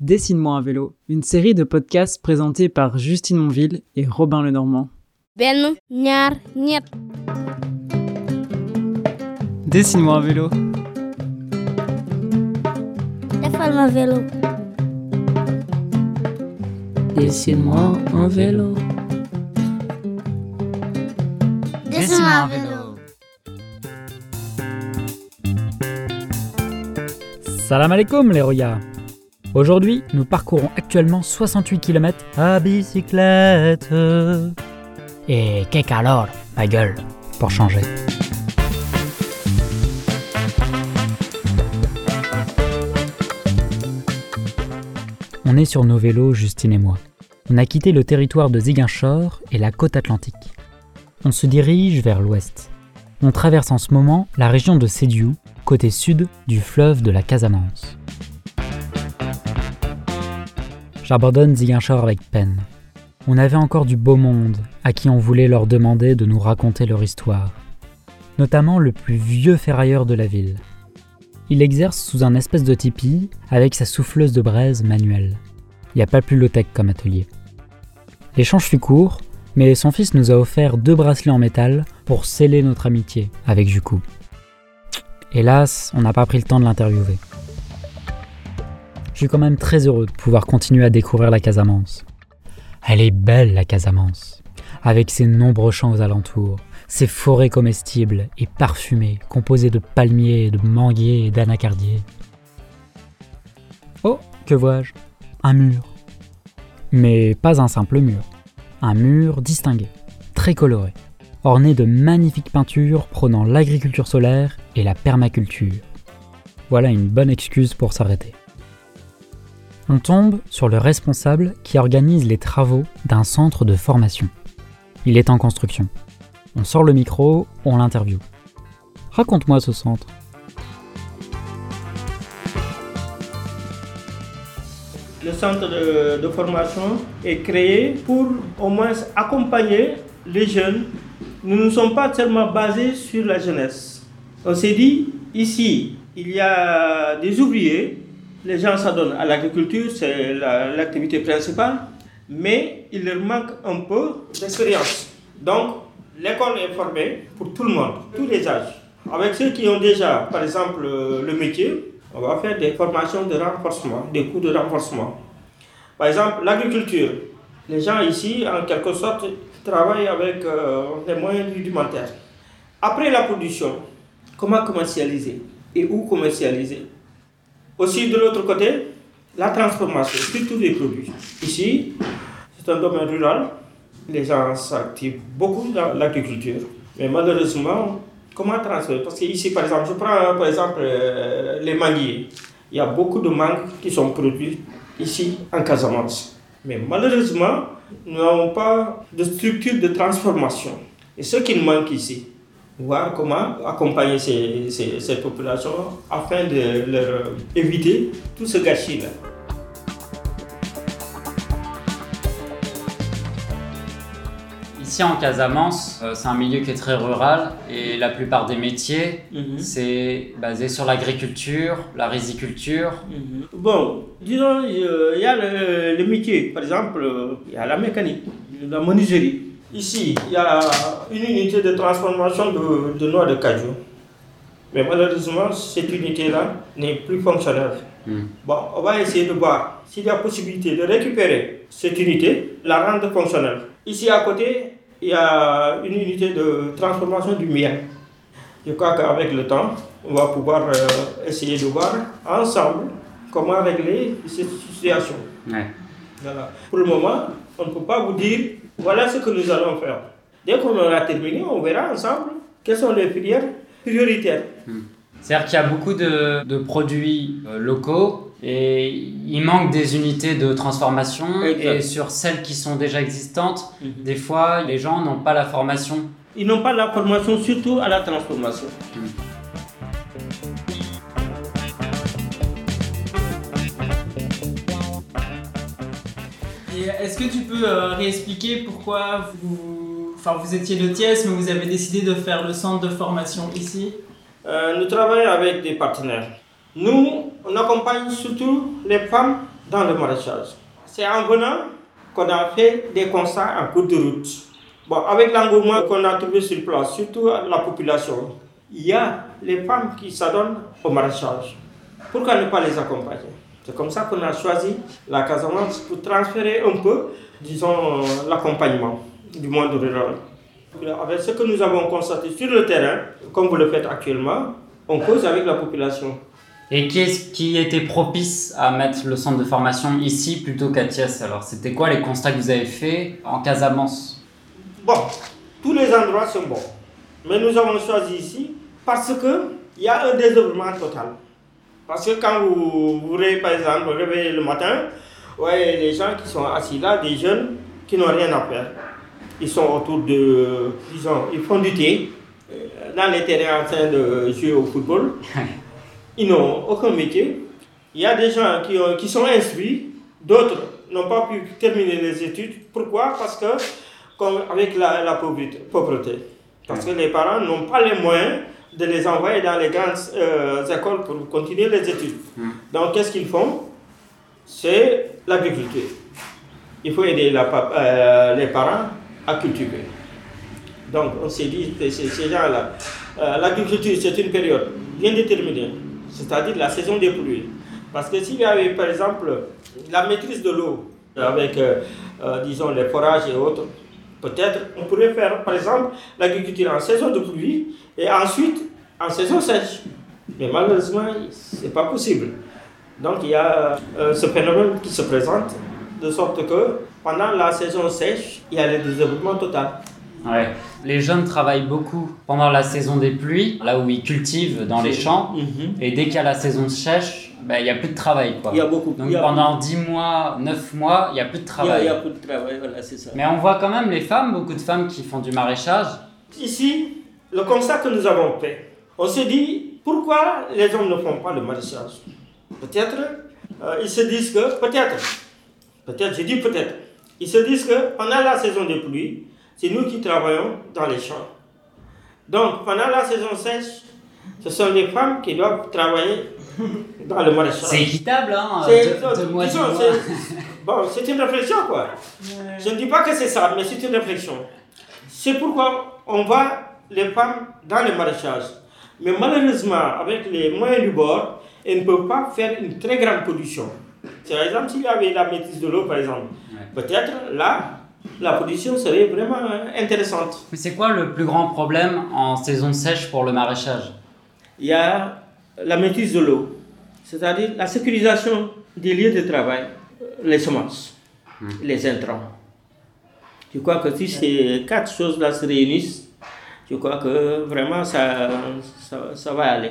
Dessine-moi un vélo, une série de podcasts présentés par Justine Monville et Robin Lenormand. benn ñaar ñett Dessine-moi un vélo. defal ma vélo Dessine-moi un vélo. Dessine-moi un vélo Salam alaikum les Roya Aujourd'hui, nous parcourons actuellement 68 km à bicyclette. Et qu'est alors, ma gueule, pour changer. On est sur nos vélos, Justine et moi. On a quitté le territoire de Ziguinchor et la côte atlantique. On se dirige vers l'ouest. On traverse en ce moment la région de Sédiou, côté sud du fleuve de la Casamance. J'abandonne Ziguinchor avec peine. On avait encore du beau monde à qui on voulait leur demander de nous raconter leur histoire. Notamment le plus vieux ferrailleur de la ville. Il exerce sous un espèce de tipi avec sa souffleuse de braise manuelle. Il n'y a pas plus low-tech comme atelier. L'échange fut court, mais son fils nous a offert deux bracelets en métal pour sceller notre amitié avec Juku. Hélas, on n'a pas pris le temps de l'interviewer. Je suis quand même très heureux de pouvoir continuer à découvrir la Casamance. Elle est belle, la Casamance, avec ses nombreux champs aux alentours, ses forêts comestibles et parfumées, composées de palmiers, de manguiers et d'anacardiers. Oh, que vois-je? Un mur. Mais pas un simple mur. Un mur distingué, très coloré, orné de magnifiques peintures prônant l'agriculture solaire et la permaculture. Voilà une bonne excuse pour s'arrêter. On tombe sur le responsable qui organise les travaux d'un centre de formation. Il est en construction. On sort le micro, on l'interviewe. Raconte-moi ce centre. Le centre de, formation est créé pour au moins accompagner les jeunes. Nous ne sommes pas seulement basés sur la jeunesse. On s'est dit, ici, il y a des ouvriers, les gens s'adonnent à l'agriculture, c'est la- l'activité principale, mais il leur manque un peu d'expérience. Donc, l'école est formée pour tout le monde, tous les âges. Avec ceux qui ont déjà, par exemple, euh, le métier, on va faire des formations de renforcement, des cours de renforcement. Par exemple, l'agriculture. Les gens ici, en quelque sorte, travaillent avec euh, des moyens rudimentaires. Après la production, comment commercialiser et où commercialiser? Aussi, de l'autre côté, la transformation, surtout des produits. Ici, c'est un domaine rural. Les gens s'activent beaucoup dans l'agriculture. Mais malheureusement, comment transférer? Parce qu'ici, par exemple, je prends par exemple euh, les manguiers. Il y a beaucoup de mangues qui sont produits ici en Casamance. Mais malheureusement, nous n'avons pas de structure de transformation. Et ce qui manque ici, voir comment accompagner ces, ces, ces populations afin de leur éviter tout ce gâchis-là. Ici en Casamance, euh, c'est un milieu qui est très rural et la plupart des métiers, c'est basé sur l'agriculture, la riziculture. Mhm. Bon, disons, il y a le, le métier, par exemple, il y a la mécanique, la menuiserie. Ici, il y a une unité de transformation de, de noix de cajou. Mais malheureusement, cette unité-là n'est plus fonctionnelle. Hmm. Bon, on va essayer de voir s'il y a possibilité de récupérer cette unité, la rendre fonctionnelle. Ici à côté, il y a une unité de transformation du miel. Je crois qu'avec le temps, on va pouvoir euh, essayer de voir ensemble comment régler cette situation. Ouais. Voilà. Pour le moment, on ne peut pas vous dire voilà ce que nous allons faire. Dès qu'on aura terminé, on verra ensemble quelles sont les filières prioritaires. C'est-à-dire qu'il y a beaucoup de, de produits euh, locaux et il manque des unités de transformation et sur celles qui sont déjà existantes, Mhm. des fois les gens n'ont pas la formation. Ils n'ont pas la formation, surtout à la transformation. Et est-ce que tu peux euh, réexpliquer pourquoi vous, enfin, vous étiez de Thiès, mais vous avez décidé de faire le centre de formation ici? Euh, nous travaillons avec des partenaires. Nous, on accompagne surtout les femmes dans le maraîchage. C'est en venant qu'on a fait des constats en cours de route. Bon, avec l'engouement qu'on a trouvé sur place, surtout la population, il y a les femmes qui s'adonnent au maraîchage. Pourquoi ne pas les accompagner? C'est comme ça qu'on a choisi la Casamance pour transférer un peu, disons, l'accompagnement du monde rural. Avec ce que nous avons constaté sur le terrain, comme vous le faites actuellement, on cause avec la population. Et qu'est-ce qui était propice à mettre le centre de formation ici plutôt qu'à Thiès? Alors, c'était quoi les constats que vous avez faits en Casamance? Bon, tous les endroits sont bons. Mais nous avons choisi ici parce qu'il y a un désœuvrement total. Parce que quand vous vous réveillez, par exemple, réveillez le matin, ouais, les gens qui sont assis là, des jeunes qui n'ont rien à faire. Ils sont autour de, disons, ils font du thé, euh, dans les terrains en train de jouer au football. Ils n'ont aucun métier. Il y a des gens qui, ont- qui sont instruits, d'autres n'ont pas pu terminer les études. Pourquoi? Parce que, comme avec la, la pauvreté. Parce que les parents n'ont pas les moyens de les envoyer dans les grandes euh, écoles pour continuer les études. Donc, qu'est-ce qu'ils font? C'est l'agriculture. Il faut aider la euh, les parents à cultiver. Donc, on s'est dit que ces, gens-là, euh, l'agriculture, c'est une période bien déterminée, c'est-à-dire la saison des pluies. Parce que s'il y avait, par exemple, la maîtrise de l'eau, avec, disons, les forages et autres, peut-être on pourrait faire, par exemple, l'agriculture en saison de pluie et ensuite en saison sèche. Mais malheureusement, ce n'est pas possible. Donc, il y a euh, ce phénomène qui se présente, de sorte que pendant la saison sèche, il y a le désherbement total. Ouais. Les jeunes travaillent beaucoup pendant la saison des pluies, là où ils cultivent dans les champs. Mhm. Et dès qu'il y a la saison sèche, ben, il n'y a plus de travail. Quoi. Il y a beaucoup Donc il y a- pendant 10 mois, 9 mois, il n'y a plus de travail. il y a peu de travail, voilà, c'est ça. Mais on voit quand même les femmes, beaucoup de femmes qui font du maraîchage. Ici, le constat que nous avons fait, on s'est dit pourquoi les hommes ne font pas le maraîchage Peut-être, euh, ils se disent que, peut-être, peut-être, je dis peut-être, ils se disent que pendant la saison des pluies, c'est nous qui travaillons dans les champs. Donc, pendant la saison sèche, ce sont les femmes qui doivent travailler dans le maraîchage. C'est équitable, hein C'est- Bon, c'est une réflexion, quoi. Je ne dis pas que c'est ça, mais c'est une réflexion. C'est pourquoi on voit les femmes dans le maraîchage. Mais malheureusement, avec les moyens du bord, elles ne peuvent pas faire une très grande production. Par exemple, s'il y avait la maîtrise de l'eau, par exemple, peut-être là, la production serait vraiment euh, intéressante. Mais c'est quoi le plus grand problème en saison sèche pour le maraîchage? Il y a la maîtrise de l'eau, c'est-à-dire la sécurisation des lieux de travail, euh, les semences, les intrants. Je crois que si ces quatre choses-là se réunissent, je crois que vraiment ça, ça, ça va aller?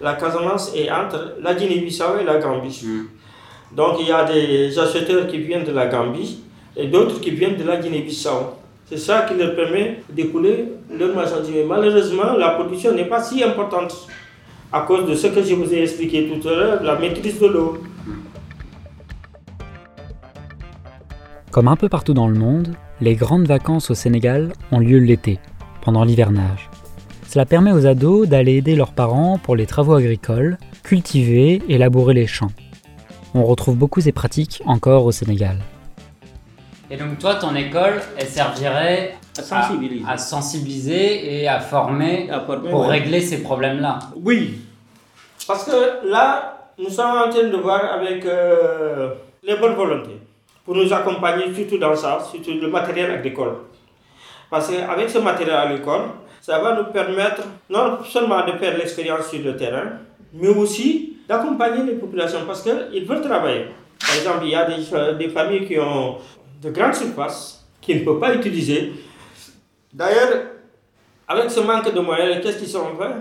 La Casamance est entre la Guinée-Bissau et la Gambie. Donc il y a des acheteurs qui viennent de la Gambie et d'autres qui viennent de la Guinée-Bissau. C'est ça qui leur permet d'écouler leur marchandise. Mais Malheureusement, la production n'est pas si importante à cause de ce que je vous ai expliqué tout à l'heure, la maîtrise de l'eau. Comme un peu partout dans le monde, les grandes vacances au Sénégal ont lieu l'été, pendant l'hivernage. Cela permet aux ados d'aller aider leurs parents pour les travaux agricoles, cultiver et labourer les champs. On retrouve beaucoup ces pratiques encore au Sénégal. Et donc toi, ton école, elle servirait À sensibiliser. à, sensibiliser et à former À former, pour ouais. régler ces problèmes-là. Oui. Parce que là, nous sommes en train de voir avec euh, les bonnes volontés pour nous accompagner surtout dans ça, surtout le matériel agricole. Parce qu'avec ce matériel agricole, ça va nous permettre non seulement de faire l'expérience sur le terrain, mais aussi d'accompagner les populations parce qu'ils veulent travailler. Par exemple, il y a des, familles qui ont de grandes surfaces qui ne peuvent pas utiliser. D'ailleurs, avec ce manque de moyens, qu'est-ce qu'ils ont fait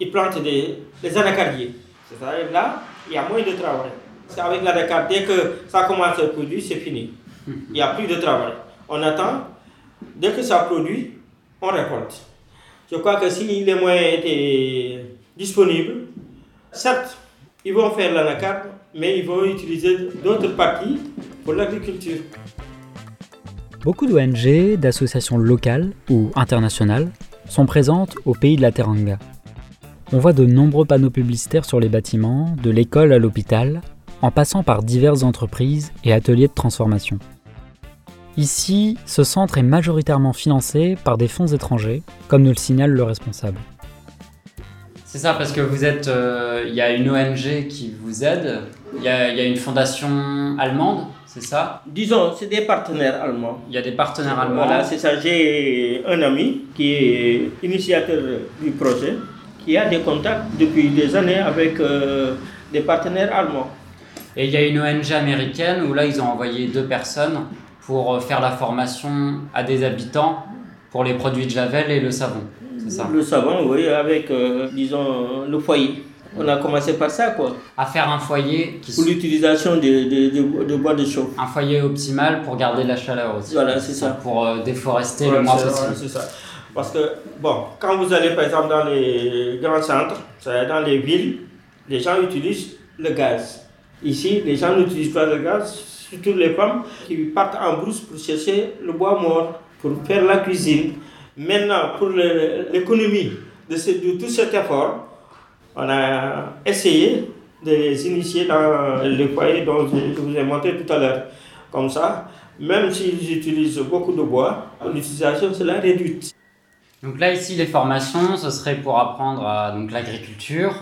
Ils plantent des, des anacardiers. C'est-à-dire là, il y a moins de travail. Parce qu'avec l'anacarde, dès que ça commence à produire, c'est fini. Il n'y a plus de travail. On attend, dès que ça produit, on récolte. Je crois que si les moyens étaient disponibles, certes, ils vont faire l'anacarde, mais ils vont utiliser d'autres parties pour l'agriculture. Beaucoup d'ONG, d'associations locales ou internationales sont présentes au pays de la Teranga. On voit de nombreux panneaux publicitaires sur les bâtiments, de l'école à l'hôpital, en passant par diverses entreprises et ateliers de transformation. Ici, ce centre est majoritairement financé par des fonds étrangers, comme nous le signale le responsable. C'est ça, parce que vous êtes. euh, Il y a une ONG qui vous aide, il y a, il y a une fondation allemande, c'est ça? Disons, c'est des partenaires allemands. Il y a des partenaires allemands. Voilà, c'est ça. J'ai un ami qui est initiateur du projet, qui a des contacts depuis des années avec euh, des partenaires allemands. Et il y a une ONG américaine où là, ils ont envoyé deux personnes pour euh, faire la formation à des habitants pour les produits de Javel et le savon. C'est ça? Le savon, oui, avec, euh, disons, le foyer. On a commencé par ça, quoi. À faire un foyer qui Pour l'utilisation de, de, de- de bois de chauffe. un foyer optimal pour garder la chaleur aussi. Voilà, c'est ça. Pour euh, déforester le moins c'est- possible. c'est ça. Parce que, bon, quand vous allez par exemple dans les grands centres, c'est-à-dire dans les villes, les gens utilisent le gaz. Ici, les gens n'utilisent pas le gaz, surtout les femmes qui partent en brousse pour chercher le bois mort, pour faire la cuisine. Maintenant, pour l'économie de, ce- de tout cet effort, on a essayé de les initier dans les foyers dont je vous ai montré tout à l'heure. Comme ça, même s'ils utilisent beaucoup de bois, l'utilisation sera réduite. Donc là, ici, les formations, ce serait pour apprendre à l'agriculture,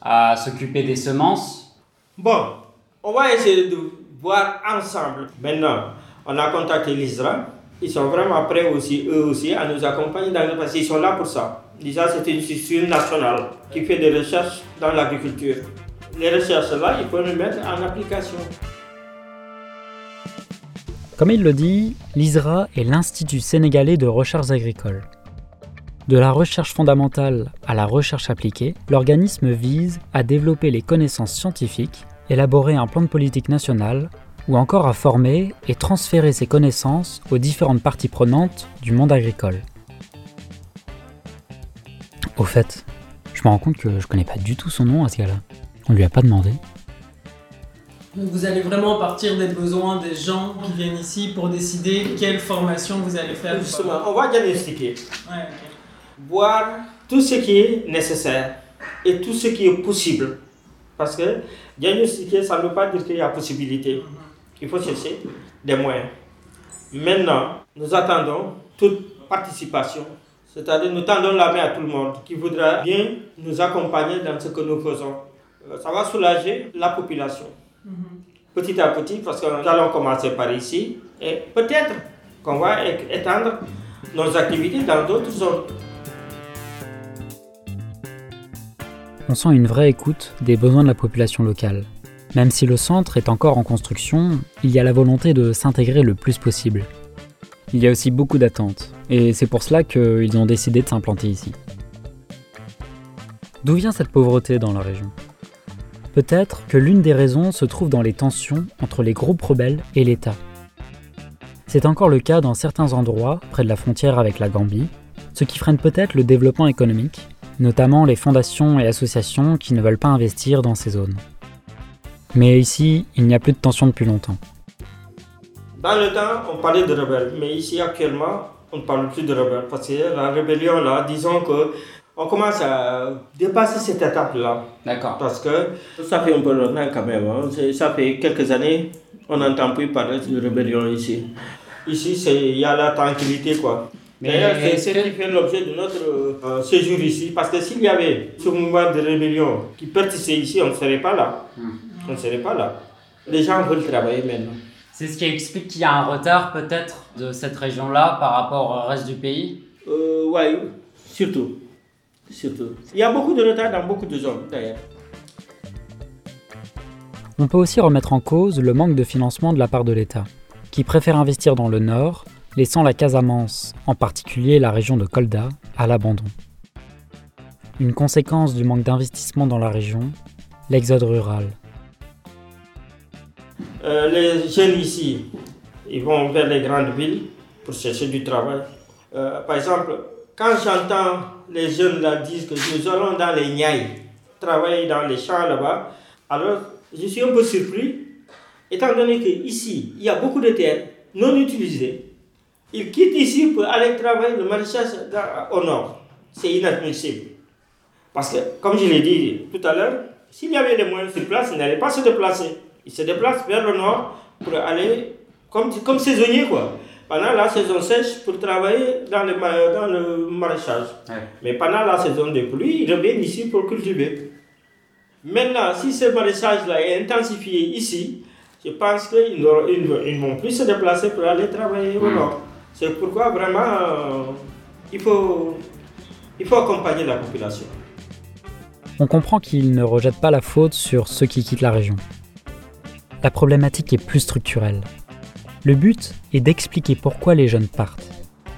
à s'occuper des semences. Bon, on va essayer de voir ensemble. Maintenant, on a contacté l'ISRA. Ils sont vraiment prêts aussi, eux aussi, à nous accompagner dans, parce qu'ils sont là pour ça. L'ISRA, c'est une structure nationale qui fait des recherches dans l'agriculture. Les recherches-là, il faut les mettre en application. Comme il le dit, l'ISRA est l'Institut sénégalais de recherche agricole. De la recherche fondamentale à la recherche appliquée, l'organisme vise à développer les connaissances scientifiques, élaborer un plan de politique nationale, ou encore à former et transférer ces connaissances aux différentes parties prenantes du monde agricole. Au fait, je me rends compte que je connais pas du tout son nom à ce gars-là. On lui a pas demandé. Vous allez vraiment partir des besoins des gens qui viennent ici pour décider quelle formation vous allez faire. Justement, on va diagnostiquer, Ouais, ok. voir tout ce qui est nécessaire et tout ce qui est possible. Parce que diagnostiquer, ça ne veut pas dire qu'il y a possibilité. Il faut chercher des moyens. Maintenant, nous attendons toute participation. C'est-à-dire, nous tendons la main à tout le monde qui voudra bien nous accompagner dans ce que nous faisons. Euh, Ça va soulager la population. Petit à petit, parce que nous allons commencer par ici. Et peut-être qu'on va étendre nos activités dans d'autres zones. On sent une vraie écoute des besoins de la population locale. Même si le centre est encore en construction, il y a la volonté de s'intégrer le plus possible. Il y a aussi beaucoup d'attentes, et c'est pour cela qu'ils ont décidé de s'implanter ici. D'où vient cette pauvreté dans la région? Peut-être que l'une des raisons se trouve dans les tensions entre les groupes rebelles et l'État. C'est encore le cas dans certains endroits, près de la frontière avec la Gambie, ce qui freine peut-être le développement économique notamment les fondations et associations qui ne veulent pas investir dans ces zones. Mais ici, il n'y a plus de tension depuis longtemps. Dans le temps, on parlait de rebelles, mais ici actuellement, on ne parle plus de rebelles parce que la rébellion là, disons que on commence à dépasser cette étape-là D'accord. parce que ça fait un peu longtemps quand même. hein. Ça fait quelques années, on n'entend plus parler de rébellion ici. Ici, c'est- il y a la tranquillité quoi. Mais D'ailleurs, c'est ce que- qui fait l'objet de notre euh, séjour ici. Parce que s'il y avait ce mouvement de rébellion qui persistait ici, on ne serait pas là. On ne serait pas là. Les gens veulent travailler maintenant. C'est ce qui explique qu'il y a un retard peut-être de cette région-là par rapport au reste du pays? Euh, ouais, surtout. Surtout. Il y a beaucoup de retard dans beaucoup de zones d'ailleurs. On peut aussi remettre en cause le manque de financement de la part de l'État, qui préfère investir dans le nord, laissant la Casamance, en particulier la région de Kolda, à l'abandon. Une conséquence du manque d'investissement dans la région, l'exode rural. Euh, les jeunes ici, ils vont vers les grandes villes pour chercher du travail. Euh, par exemple, quand j'entends les jeunes là disent que nous allons dans les Niayes, travailler dans les champs là-bas, alors je suis un peu surpris, étant donné qu'ici, il y a beaucoup de terres non utilisées. Ils quittent ici pour aller travailler le maraîchage au nord. C'est inadmissible. Parce que, comme je l'ai dit tout à l'heure, s'il y avait les moyens sur place, ils n'allaient pas se déplacer. Ils se déplacent vers le nord pour aller comme, comme saisonniers, quoi. Pendant la saison sèche, pour travailler dans le, dans le maraîchage. Mais pendant la saison de pluie, ils reviennent ici pour cultiver. Maintenant, si ce maraîchage-là est intensifié ici, je pense qu'ils ne vont plus se déplacer pour aller travailler au hmm. nord. C'est pourquoi vraiment, euh, il, faut, il faut accompagner la population. On comprend qu'ils ne rejettent pas la faute sur ceux qui quittent la région. La problématique est plus structurelle. Le but est d'expliquer pourquoi les jeunes partent.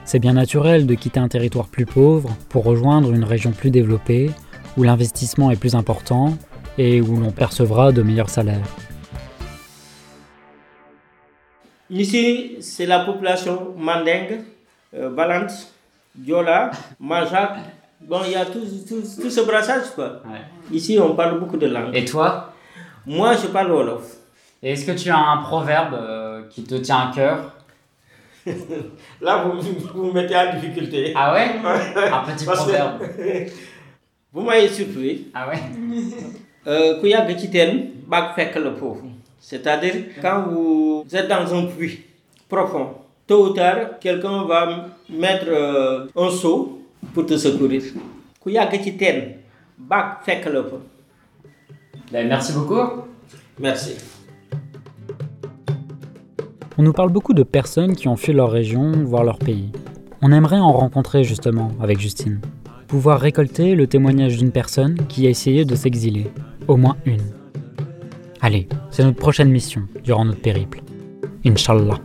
C'est bien naturel de quitter un territoire plus pauvre pour rejoindre une région plus développée, où l'investissement est plus important et où l'on percevra de meilleurs salaires. Ici, c'est la population mandingue, euh, Balance, Diola, Majak. Bon, il y a tout, ce brassage, quoi. Ici, on parle beaucoup de langues. Et toi? Moi, je parle Wolof. Et est-ce que tu as un proverbe euh, qui te tient à cœur? Là, vous, vous, mettez en difficulté. Ah ouais? Un petit proverbe. vous m'avez surpris. Ah ouais? Euh, le pauvre. C'est-à-dire, quand vous êtes dans un puits profond, tôt ou tard, quelqu'un va mettre euh, un seau pour te secourir. Ben, merci beaucoup. Merci. On nous parle beaucoup de personnes qui ont fui leur région, voire leur pays. On aimerait en rencontrer justement avec Justine. Pouvoir récolter le témoignage d'une personne qui a essayé de s'exiler. Au moins une. Allez, c'est notre prochaine mission durant notre périple. Inch'Allah.